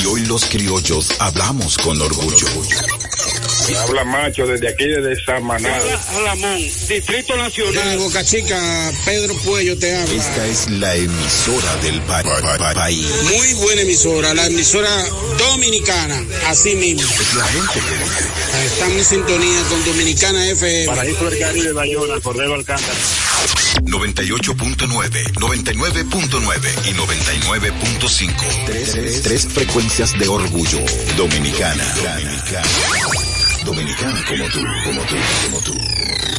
Y hoy los criollos hablamos con orgullo. Habla macho desde aquí, desde Samaná. Alamón, Distrito Nacional. De Boca Chica, Pedro Puello te habla. Esta es la emisora del país. Muy buena emisora, la emisora dominicana, así mismo. La gente que... Estamos en sintonía con Dominicana FM. Paraíso del Caribe, Bayona, Cordero Alcántara. 98.9, 99.9 y 99.5. Tres, tres, frecuencias de orgullo. Dominicana. Dominicana dominicana como tú, como tú, como tú.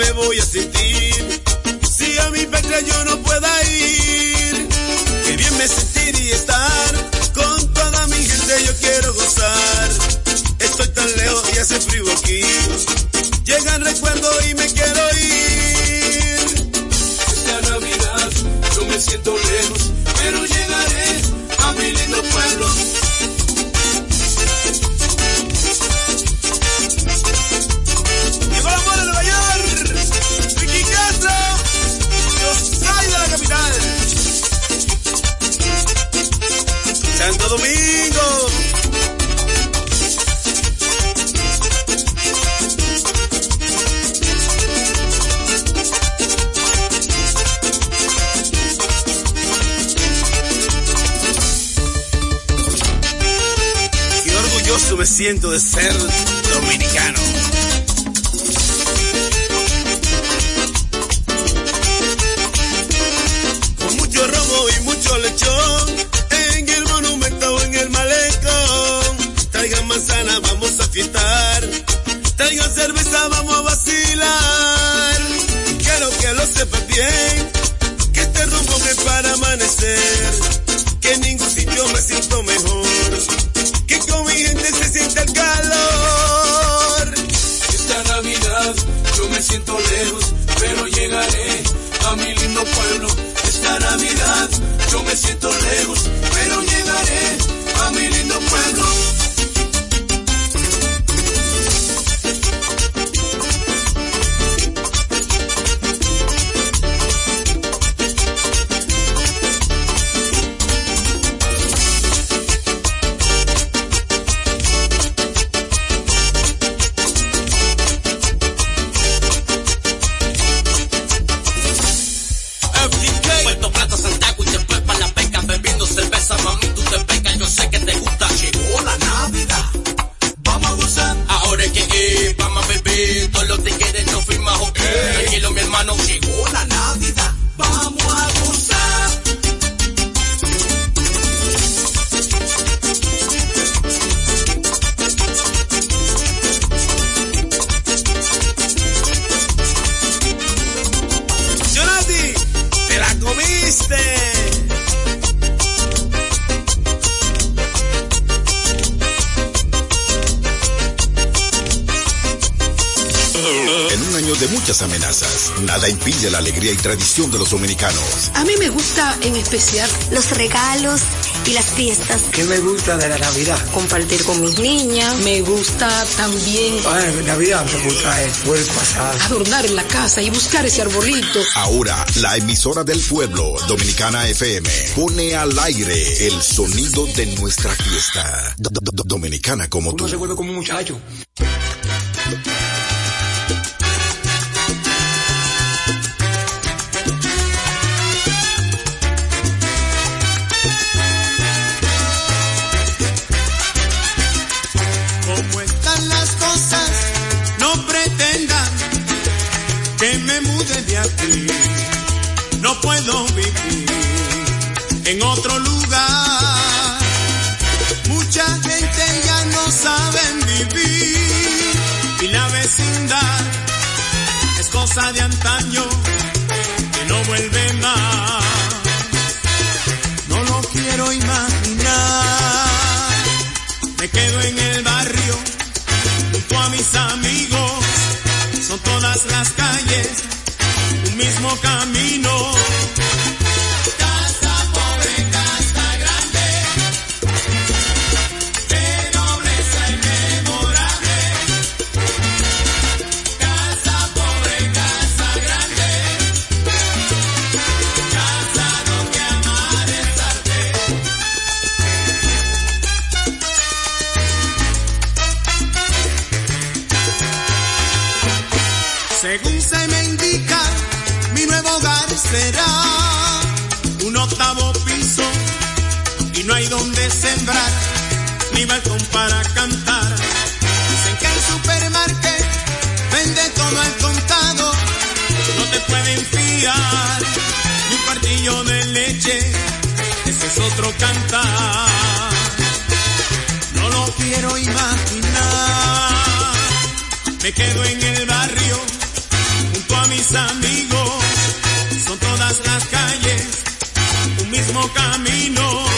me voy a sentir dominicanos. A mí me gusta en especial los regalos y las fiestas. ¿Qué me gusta de la Navidad? Compartir con mis niñas. Me gusta también. Ay, Navidad me gusta eh, el pueblo pasado. Adornar en la casa y buscar ese arbolito. Ahora, la emisora del pueblo, Dominicana FM, pone al aire el sonido de nuestra fiesta. Dominicana como tú. se vuelve como un muchacho cosa de antaño. mi balcón para cantar. Dicen que el supermercado vende todo al contado. No te pueden fiar ni un partillo de leche. Ese es otro cantar. No lo quiero imaginar. Me quedo en el barrio junto a mis amigos. Son todas las calles un mismo camino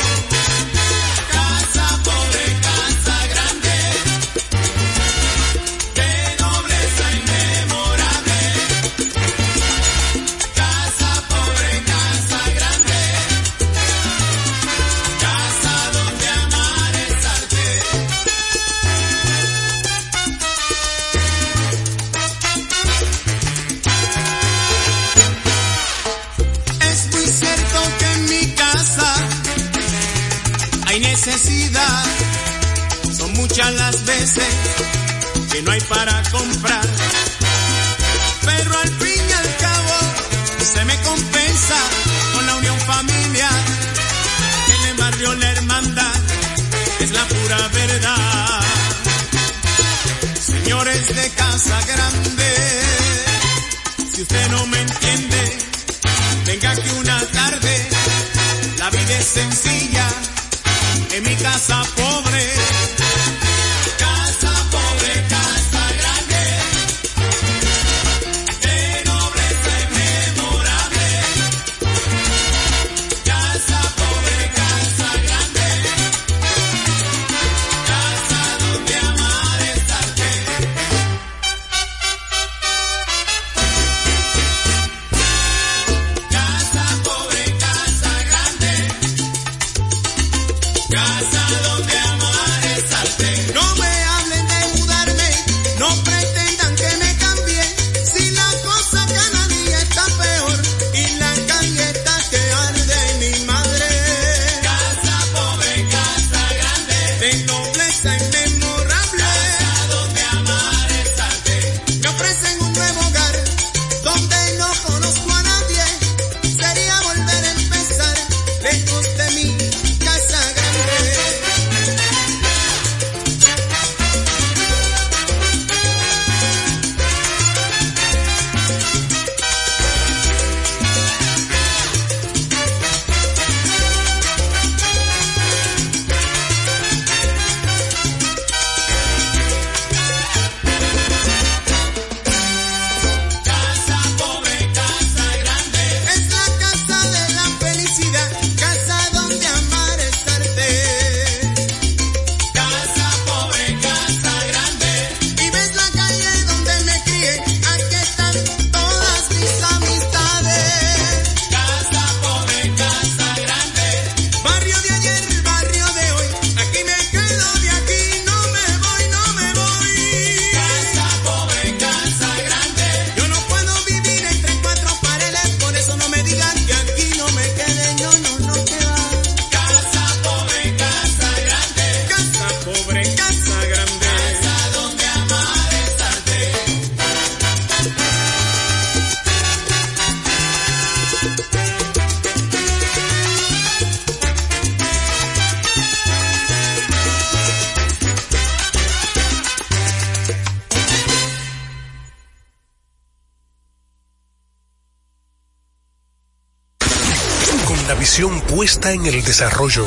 Con la visión puesta en el desarrollo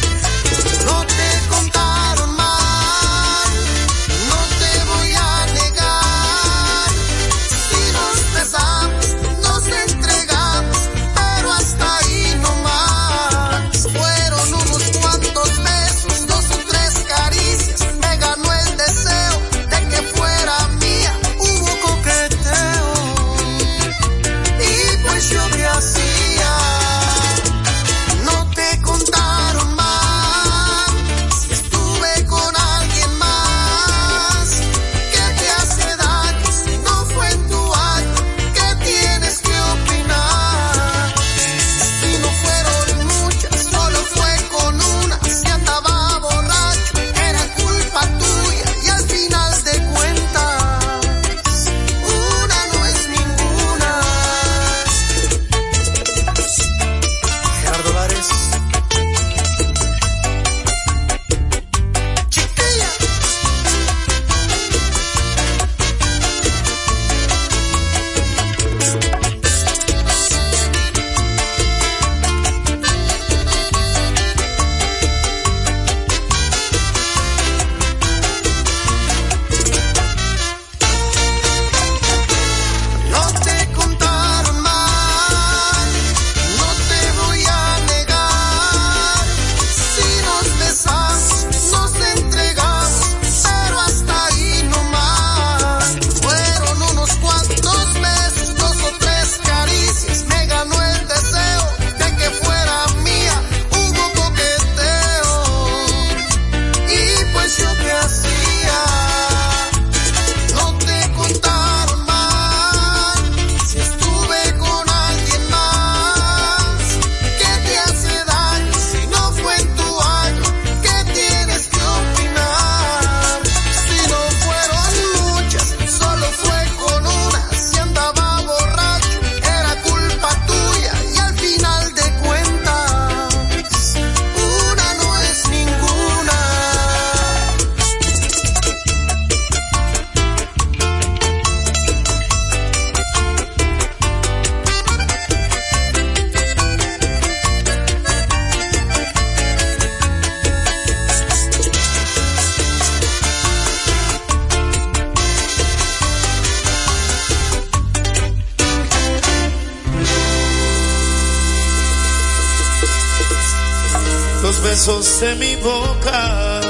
Los besos de mi boca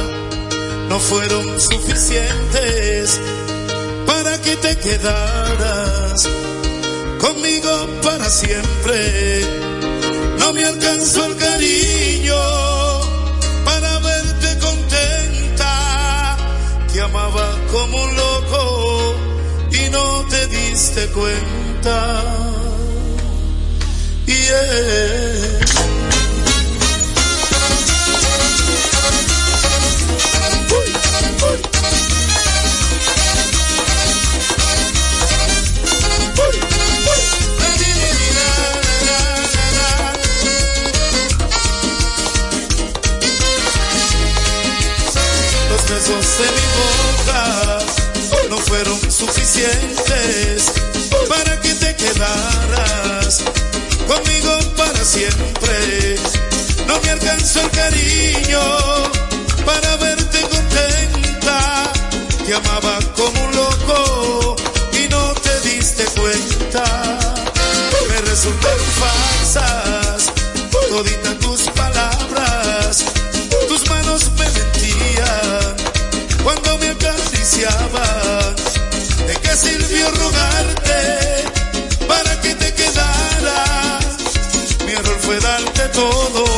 no fueron suficientes para que te quedaras conmigo para siempre. No me alcanzó el cariño para verte contenta, que amaba como un loco y no te diste cuenta. Yeah. besos de mi boca no fueron suficientes para que te quedaras conmigo para siempre. No me alcanzó el cariño para verte contenta. Te amaba como un loco y no te diste cuenta. Me resultaron falsas toditas tus palabras, tus manos me mentían cuando me acariciabas. ¿De qué sirvió rogarte para que te quedaras? Mi error fue darte todo.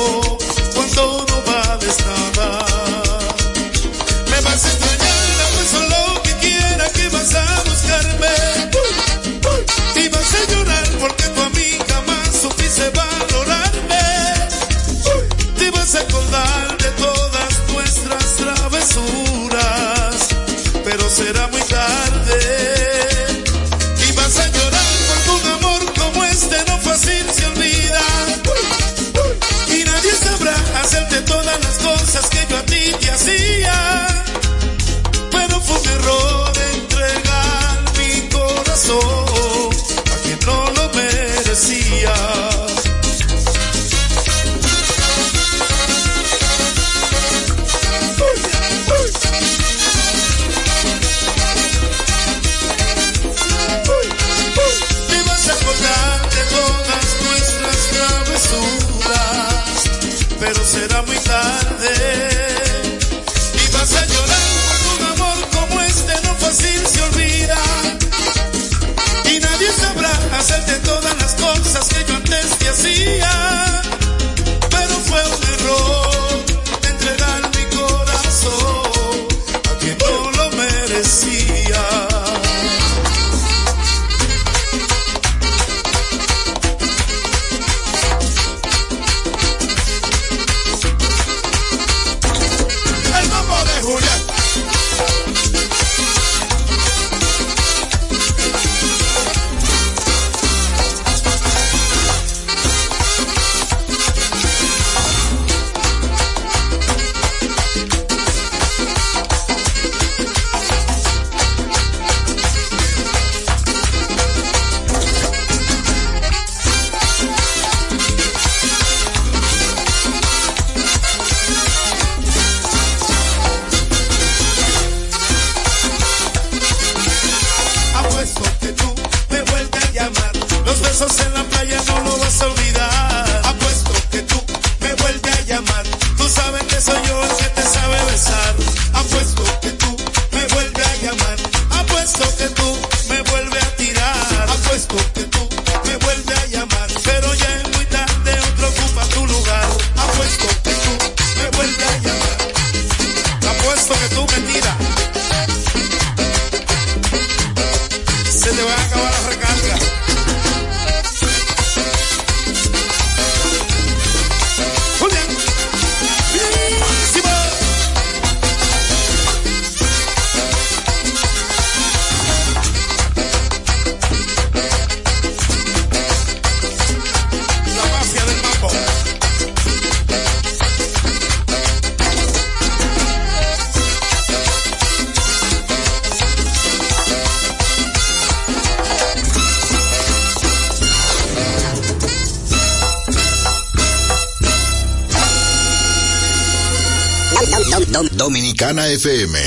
Dominicana FM.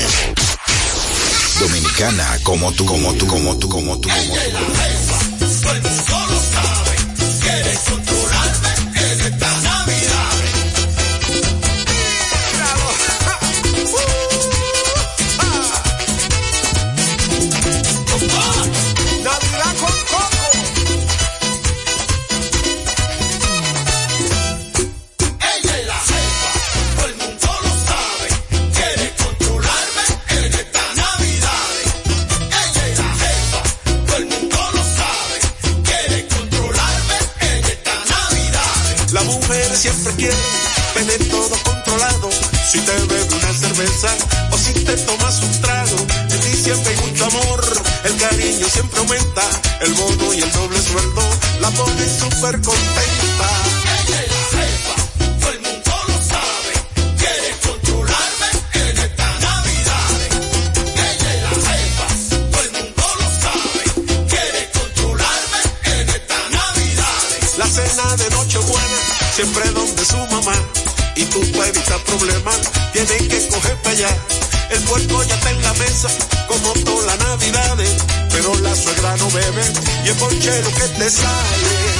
Dominicana como tú, como tú, como tú, como tú, como tú. la suegra no bebe y es ponchero que te sale.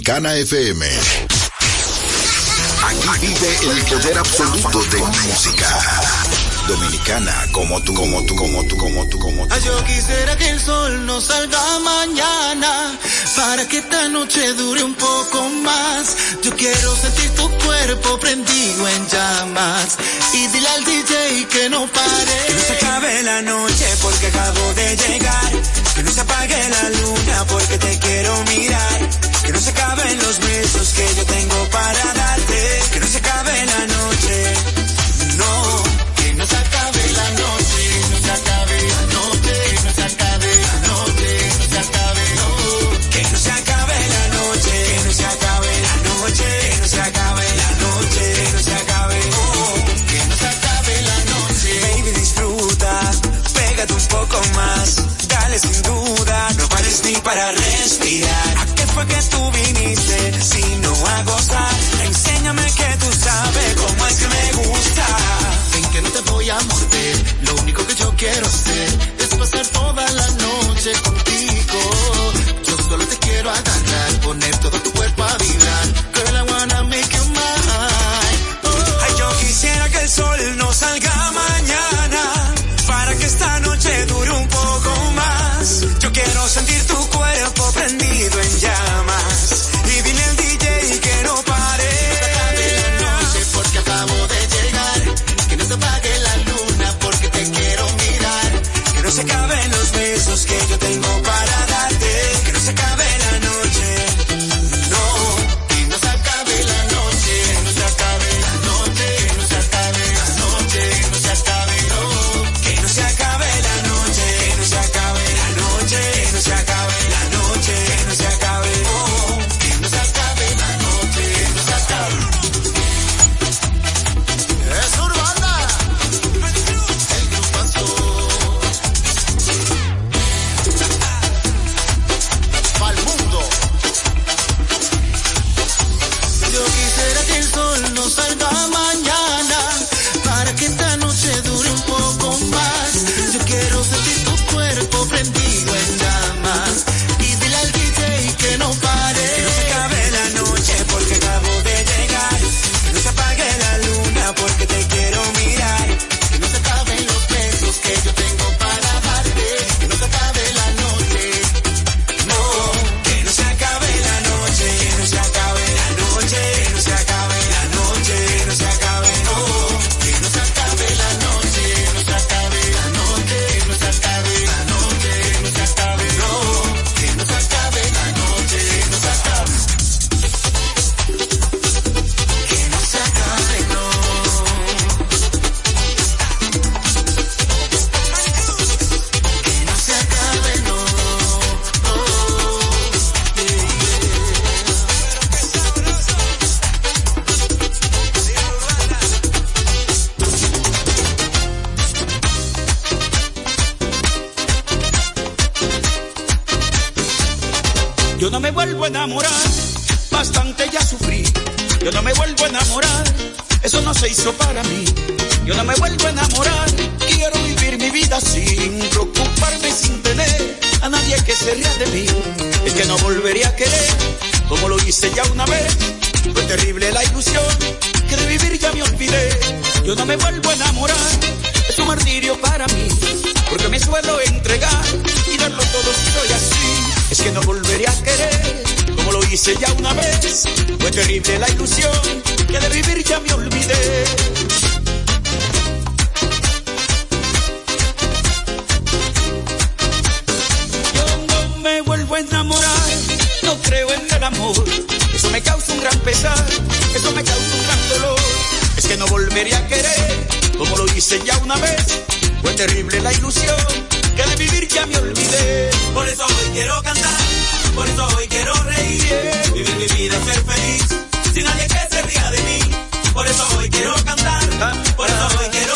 Dominicana FM. Aquí vive el poder absoluto de música. Dominicana como tú, como tú, como tú, como tú, como tú. Ay, yo quisiera que el sol no salga mañana para que esta noche dure un poco más. Yo quiero sentir tu cuerpo prendido en llamas y dile al DJ que no pare. Que no se acabe la noche porque acabo de llegar. Que no se apague la luna porque te quiero mirar. Que no se acaben los besos que yo tengo para darte. Que no se acabe la noche. No, que no se acabe la noche. No se acabe la noche. Que no se acabe la noche. No se acabe, no. Que no se acabe la noche. Que no se acabe la noche. Que no se acabe la noche. Que no se acabe, oh. Que no se acabe la noche. Baby, disfruta. Pégate un poco más. Dale sin duda. No pares ni para tú viniste? Si no a gozar. Enséñame que tú sabes cómo es que me gusta. Ven que no te voy a morder. Lo único que yo quiero Yo no me vuelvo a enamorar, bastante ya sufrí. Yo no me vuelvo a enamorar, eso no se hizo para mí. Yo no me vuelvo a enamorar, quiero vivir mi vida sin preocuparme, sin tener a nadie que se ría de mí. Es que no volvería a querer, como lo hice ya una vez. Fue terrible la ilusión, que de vivir ya me olvidé. Yo no me vuelvo a enamorar, es un martirio para mí, porque me suelo entregar y darlo todo si soy así. Es que no volvería a querer, como lo hice ya una vez. Fue terrible la ilusión, que de vivir ya me olvidé. Yo no me vuelvo a enamorar, no creo en el amor. Eso me causa un gran pesar, eso me causa un gran dolor. Es que no volvería a querer, como lo hice ya una vez. Fue terrible la ilusión, que de vivir ya me olvidé. Por eso hoy quiero cantar, por eso hoy quiero reír, vivir mi vida, ser feliz, sin nadie que se ría de mí. Por eso hoy quiero cantar, por eso hoy quiero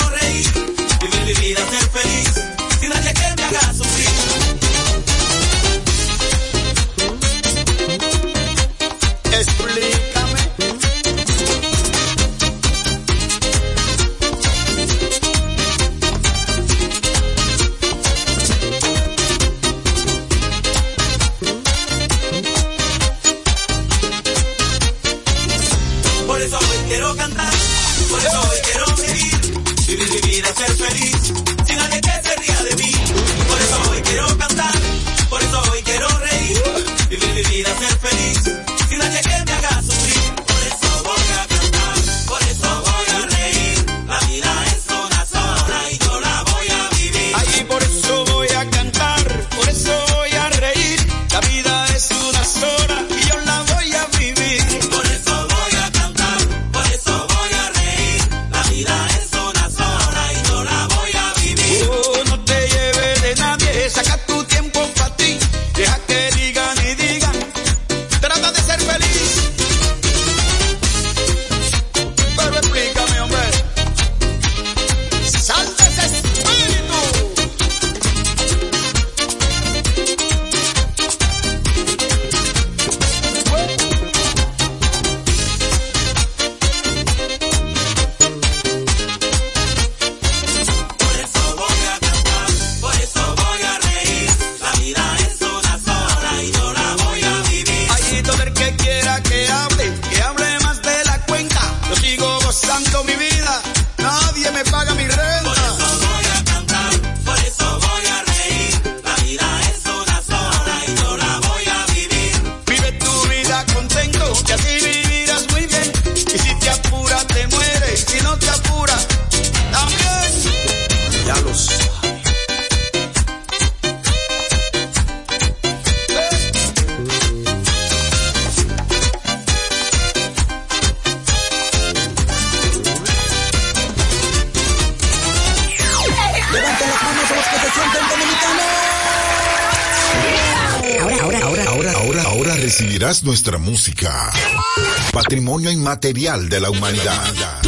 Patrimonio inmaterial de la humanidad.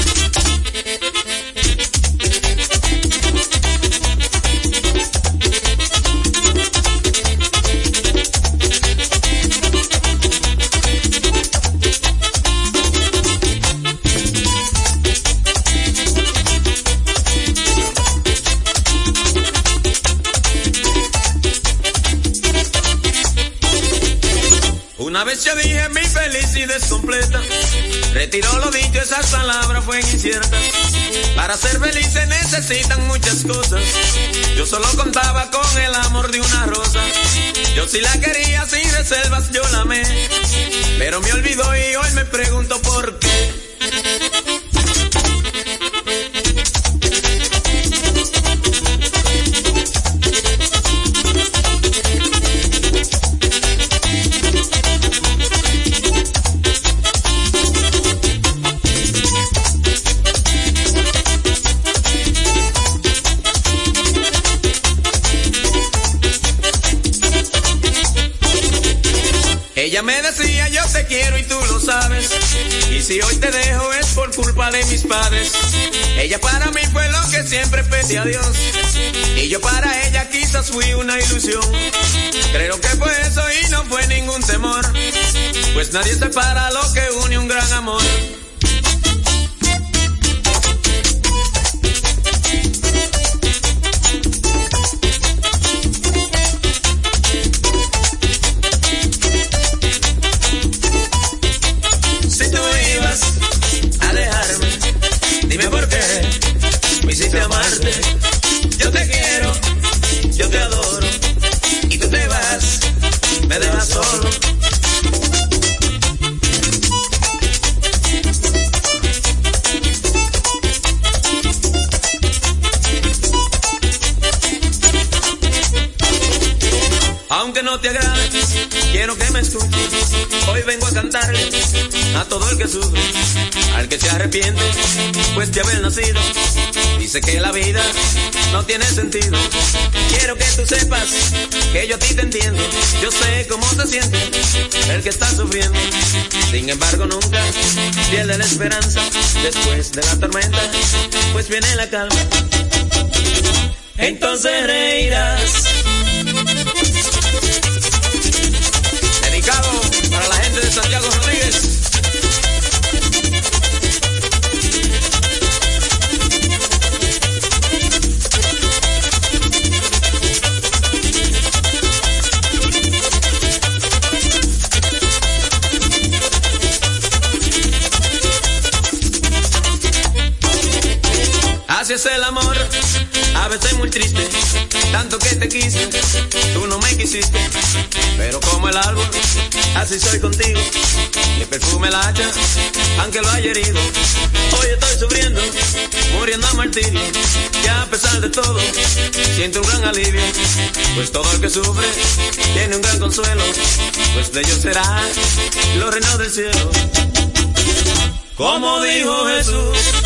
Una vez yo dije mi felicidad es completa. Retiró lo dicho, esas palabras fueron inciertas. Para ser feliz se necesitan muchas cosas. Yo solo contaba con el amor de una rosa. Yo sí la quería sin reservas, yo la amé. Pero me olvidó y hoy me pregunto por qué. Si hoy te dejo es por culpa de mis padres. Ella para mí fue lo que siempre pedí a Dios. Y yo para ella quizás fui una ilusión. Creo que fue eso y no fue ningún temor. Pues nadie separa lo que une un gran amor. A todo el que sufre, al que se arrepiente, pues de haber nacido. Dice que la vida no tiene sentido. Quiero que tú sepas que yo a ti te entiendo. Yo sé cómo se siente el que está sufriendo. Sin embargo, nunca pierde la esperanza. Después de la tormenta, pues viene la calma. Entonces reirás. Dedicado para la gente de Santiago Rodríguez. Muy triste, tanto que te quise, tú no me quisiste, pero como el árbol, así soy contigo, mi perfume la hacha, aunque lo haya herido, hoy estoy sufriendo, muriendo a martirio, que a pesar de todo, siento un gran alivio, pues todo el que sufre tiene un gran consuelo, pues de ellos será los reinos del cielo. Como dijo Jesús.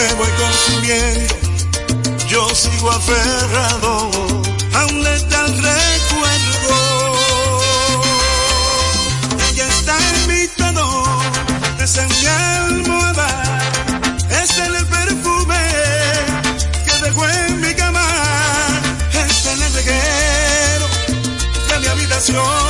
me voy consumiendo, yo sigo aferrado a un letal recuerdo. Ella está en mi tono, es en mi almohada, es en el perfume que dejó en mi cama, es en el reguero de mi habitación,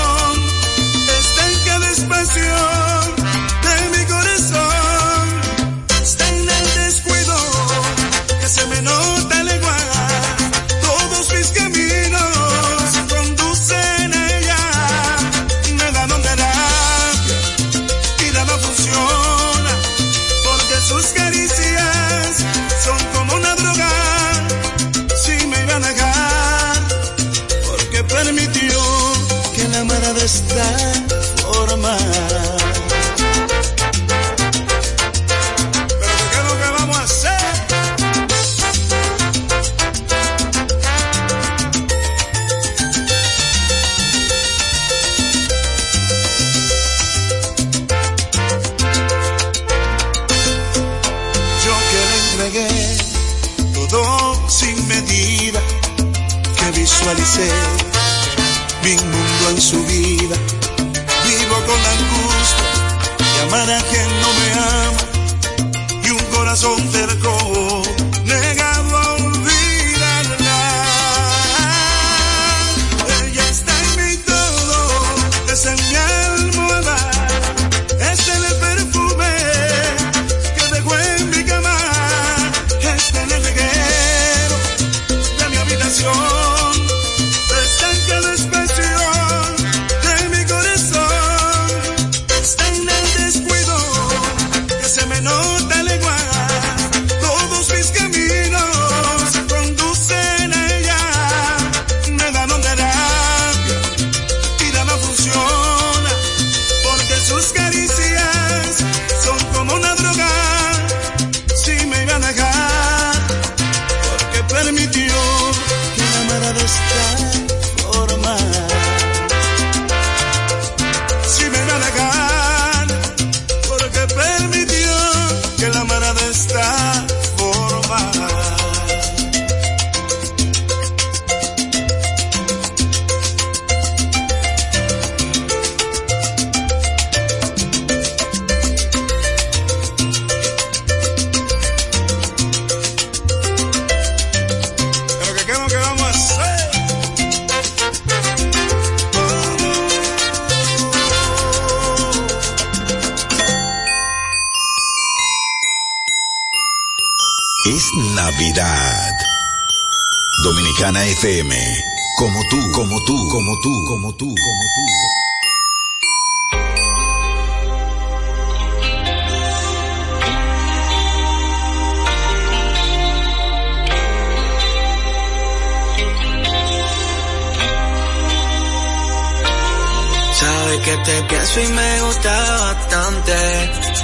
que te pienso y me gusta bastante.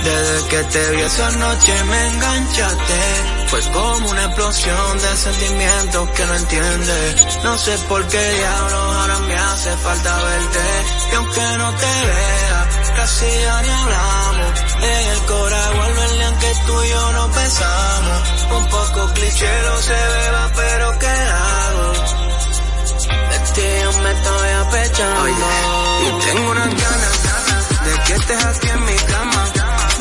Desde que te vi esa noche me enganchaste. Fue como una explosión de sentimientos que no entiendes. No sé por qué diablos ahora me hace falta verte. Y aunque no te vea, casi ya ni hablamos. En el cora vuelve el día que tú y yo no besamos. Un poco cliché lo se beba, pero ¿qué hago? ti yo me estoy apechando. Y tengo unas ganas, de que estés aquí en mi cama.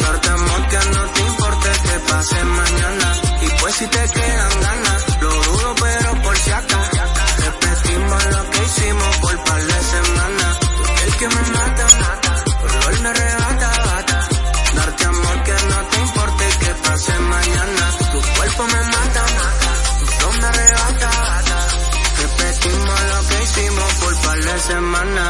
Partamos que no te importe que pase mañana. Y pues si te quedan ganas, lo dudo pero por si acaso. Repetimos lo que hicimos por par de semanas. semana.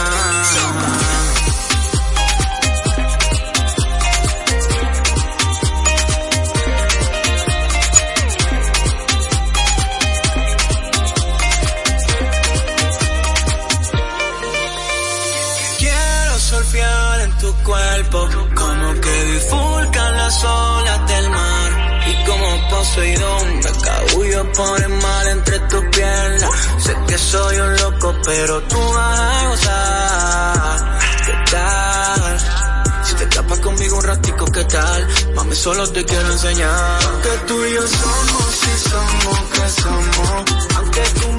Quiero surfear en tu cuerpo, como que bifurcan las olas del mar. Y como Poseidón, me cabullo por el mar entre Sé que soy un loco, pero tú vas a gozar. ¿Qué tal? Si te tapas conmigo un ratico, ¿qué tal? Mami, solo te quiero enseñar. Que tú y yo somos, si somos, que somos. Aunque tú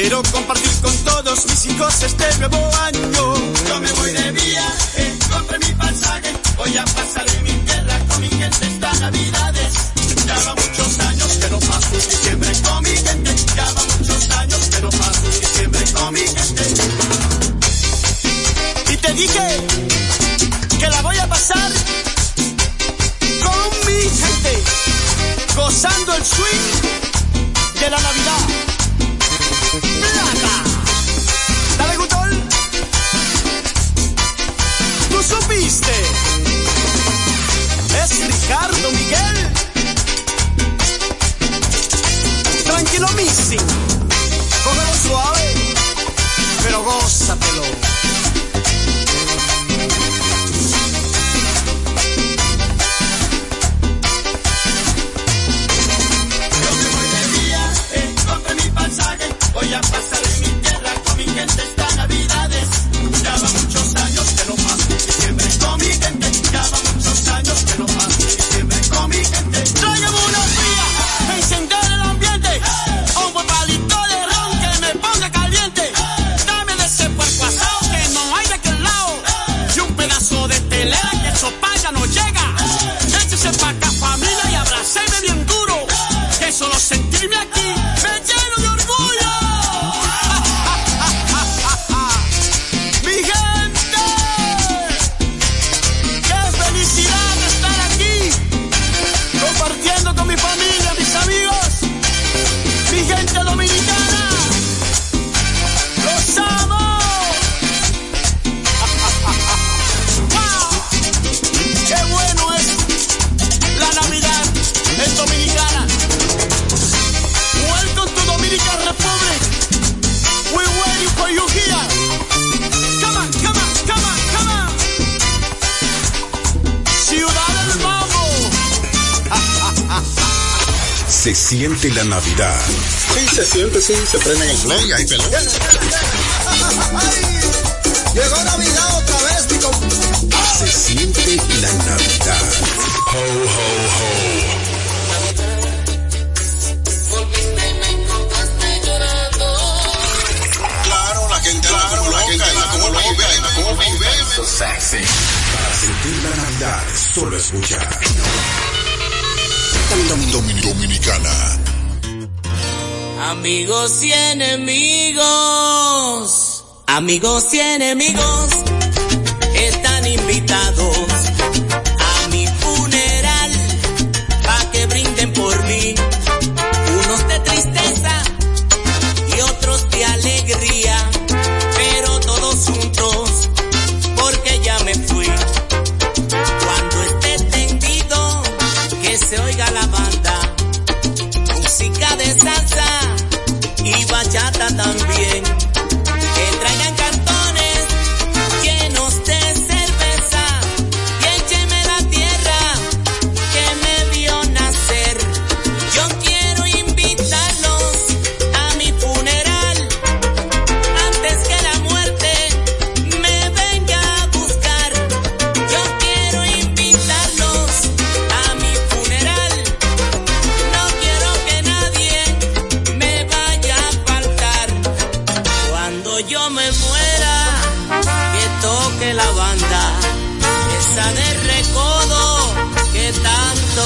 Quiero compartir con todos mis hijos este nuevo año. siente la Navidad. Sí, se siente, sí, se prende en el play, ahí. Llegó Navidad otra vez, mi Se siente la Navidad. Ho, ho, ho. So sexy. Para sentir la Navidad, solo escuchar. Dominicana. Amigos y enemigos. Amigos y enemigos.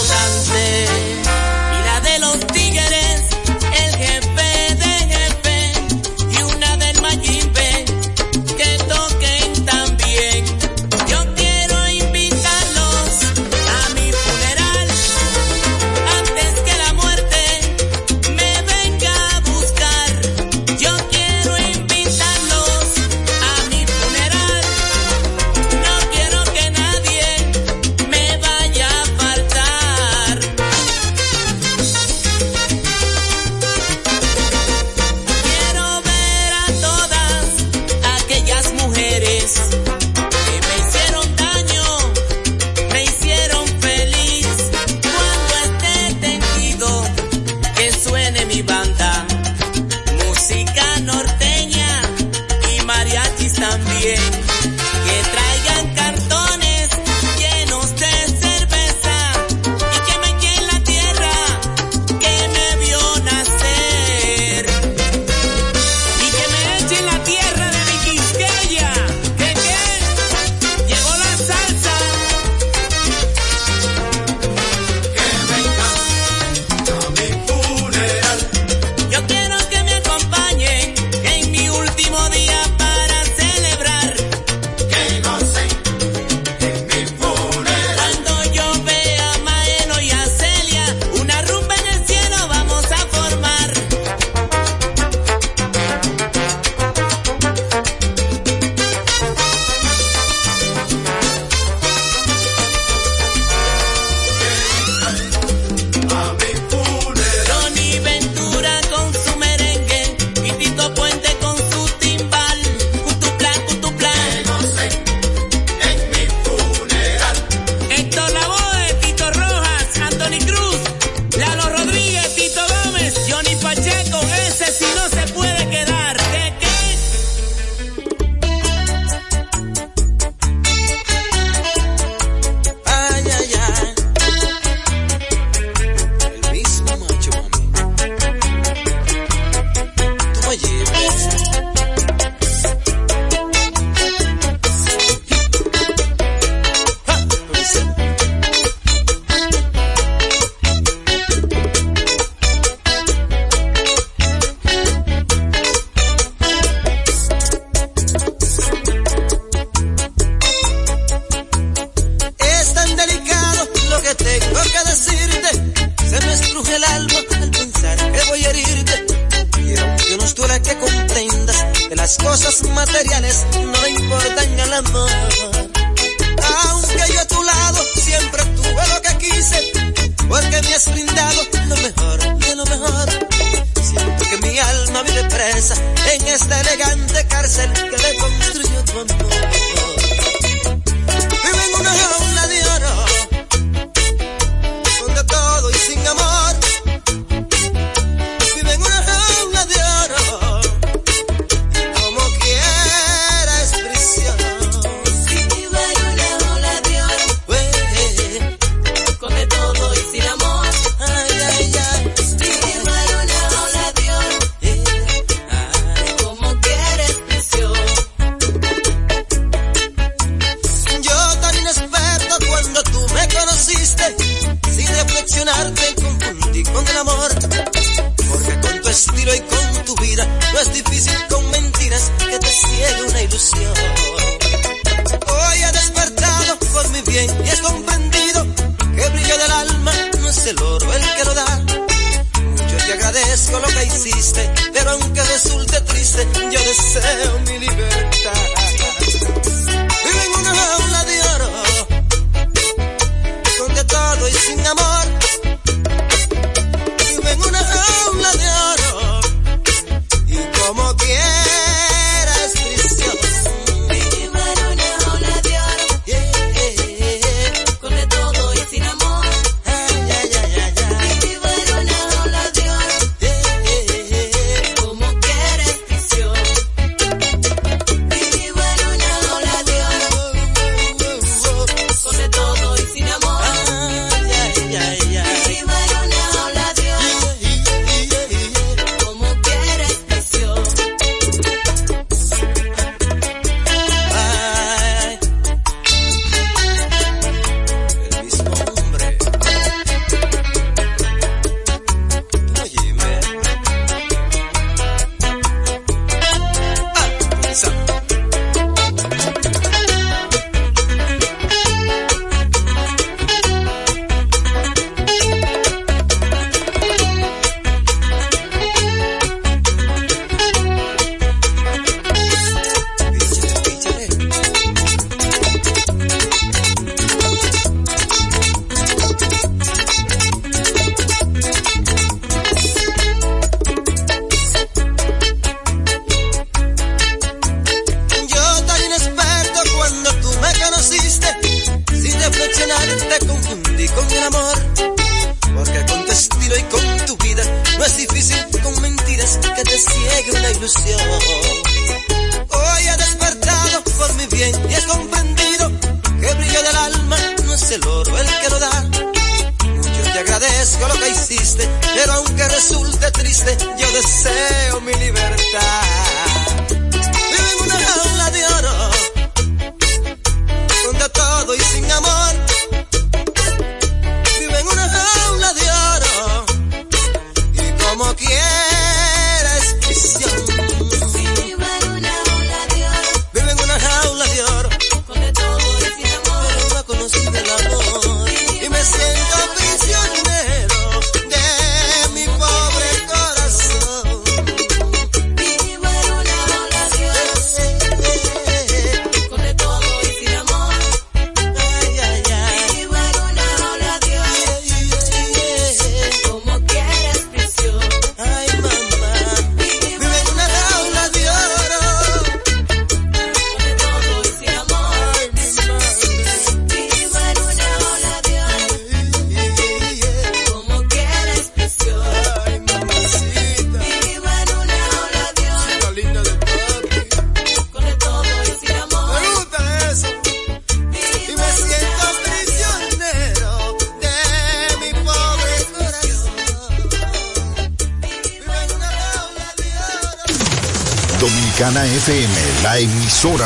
Build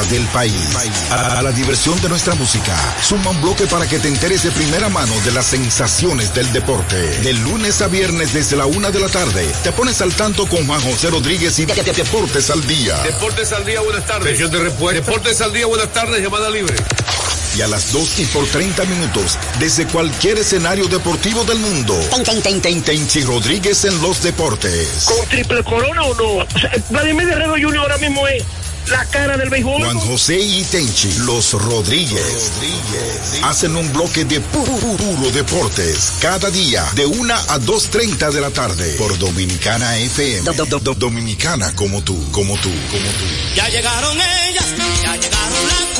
del país, a, la diversión de nuestra música. Suma un bloque para que te enteres de primera mano de las sensaciones del deporte. De lunes a viernes desde la una de la tarde, te pones al tanto con Juan José Rodríguez y Deportes al Día. Deportes al Día, buenas tardes. De Deportes al Día, buenas tardes, llamada libre y a las 2 y por 30 minutos desde cualquier escenario deportivo del mundo. Tenchi Rodríguez en los deportes. ¿Con triple corona o no? O sea, Vladimir Guerrero Junior ahora mismo es la cara del béisbol. Juan José y Tenchi, los Rodríguez, hacen un bloque de puro, deportes cada día de 1 a 2.30 de la tarde por Dominicana FM. Dominicana como tú, como tú, como tú. Ya llegaron ellas, ya llegaron las